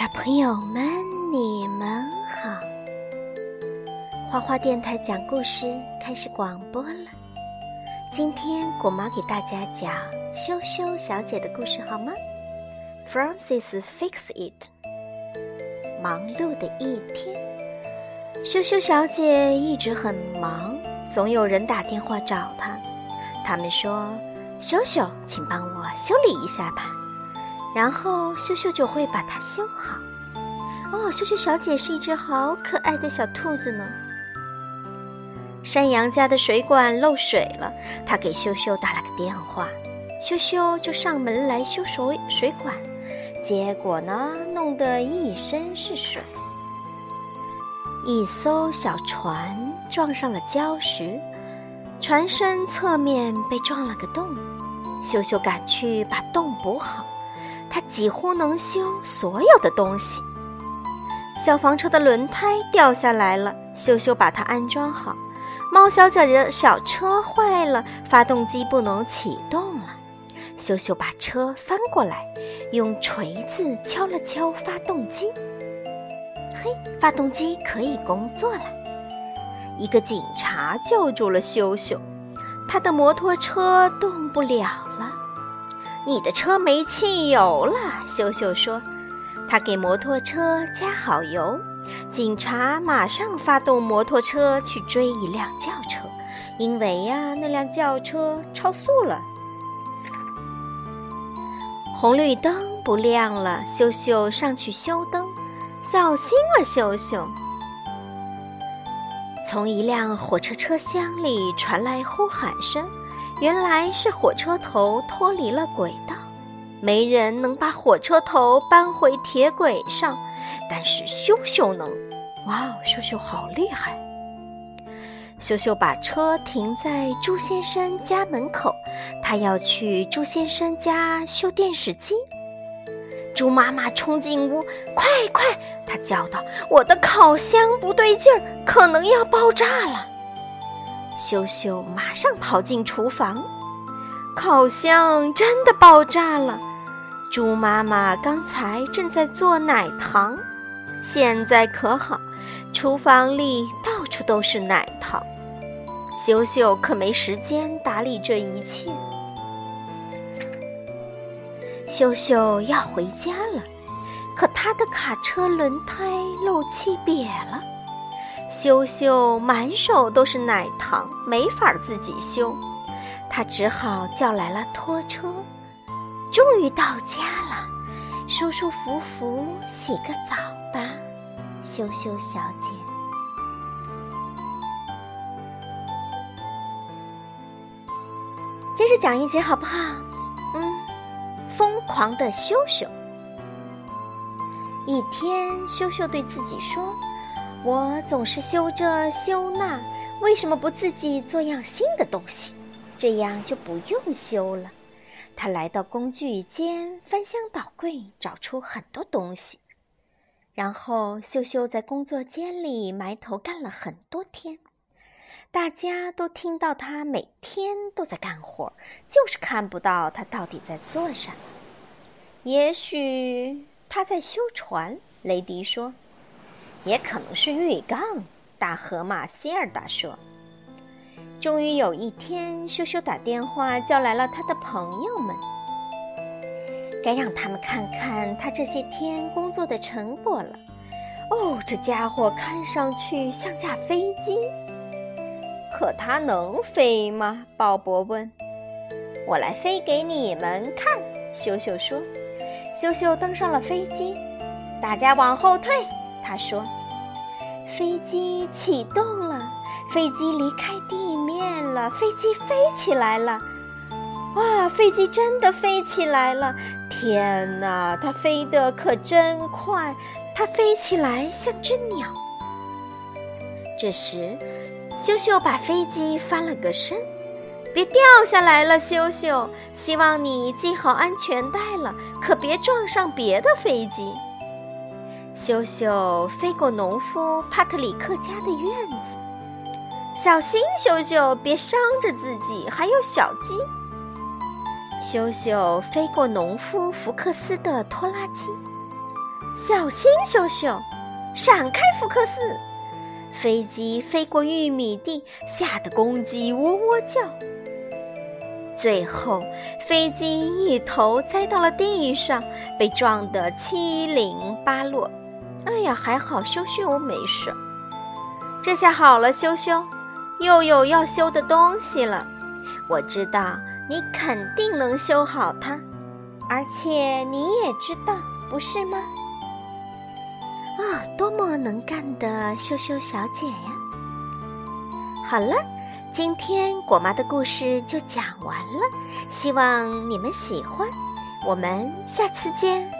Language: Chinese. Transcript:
小朋友们，你们好！花花电台讲故事开始广播了。今天果妈给大家讲羞羞小姐的故事，好吗？Francis fix it。忙碌的一天，羞羞小姐一直很忙，总有人打电话找她。他们说：“羞羞，请帮我修理一下吧。”然后秀秀就会把它修好。哦，秀秀小姐是一只好可爱的小兔子呢。山羊家的水管漏水了，他给秀秀打了个电话，秀秀就上门来修水水管。结果呢，弄得一身是水。一艘小船撞上了礁石，船身侧面被撞了个洞，秀秀赶去把洞补好。他几乎能修所有的东西。消防车的轮胎掉下来了，秀秀把它安装好。猫小姐的小车坏了，发动机不能启动了。秀秀把车翻过来，用锤子敲了敲发动机。嘿，发动机可以工作了。一个警察救助了秀秀，他的摩托车动不了了。你的车没汽油了，秀秀说。他给摩托车加好油，警察马上发动摩托车去追一辆轿车，因为呀，那辆轿车超速了。红绿灯不亮了，秀秀上去修灯，小心啊，秀秀！从一辆火车车厢里传来呼喊声。原来是火车头脱离了轨道，没人能把火车头搬回铁轨上，但是秀秀能。哇哦，秀秀好厉害！秀秀把车停在朱先生家门口，他要去朱先生家修电视机。猪妈妈冲进屋，快快！她叫道：“我的烤箱不对劲儿，可能要爆炸了。”秀秀马上跑进厨房，烤箱真的爆炸了。猪妈妈刚才正在做奶糖，现在可好，厨房里到处都是奶糖。秀秀可没时间打理这一切。秀秀要回家了，可她的卡车轮胎漏气瘪了。羞羞满手都是奶糖，没法自己修，他只好叫来了拖车。终于到家了，舒舒服服洗个澡吧，羞羞小姐。接着讲一集好不好？嗯，疯狂的羞羞。一天，羞羞对自己说。我总是修这修那，为什么不自己做样新的东西？这样就不用修了。他来到工具间，翻箱倒柜，找出很多东西。然后秀秀在工作间里埋头干了很多天。大家都听到他每天都在干活，就是看不到他到底在做什么。也许他在修船，雷迪说。也可能是浴缸，大河马希尔达说。终于有一天，羞羞打电话叫来了他的朋友们，该让他们看看他这些天工作的成果了。哦，这家伙看上去像架飞机，可它能飞吗？鲍勃问。我来飞给你们看，羞羞说。羞羞登上了飞机，大家往后退。他说：“飞机启动了，飞机离开地面了，飞机飞起来了！哇，飞机真的飞起来了！天哪，它飞得可真快，它飞起来像只鸟。”这时，羞羞把飞机翻了个身，“别掉下来了，羞羞！希望你系好安全带了，可别撞上别的飞机。”修修飞过农夫帕特里克家的院子，小心，修修别伤着自己，还有小鸡。修修飞过农夫福克斯的拖拉机，小心，修修！闪开，福克斯！飞机飞过玉米地，吓得公鸡喔喔叫。最后，飞机一头栽到了地上，被撞得七零八落。哎呀，还好羞羞没事。这下好了，羞羞，又有要修的东西了。我知道你肯定能修好它，而且你也知道，不是吗？啊，多么能干的羞羞小姐呀！好了，今天果妈的故事就讲完了，希望你们喜欢。我们下次见。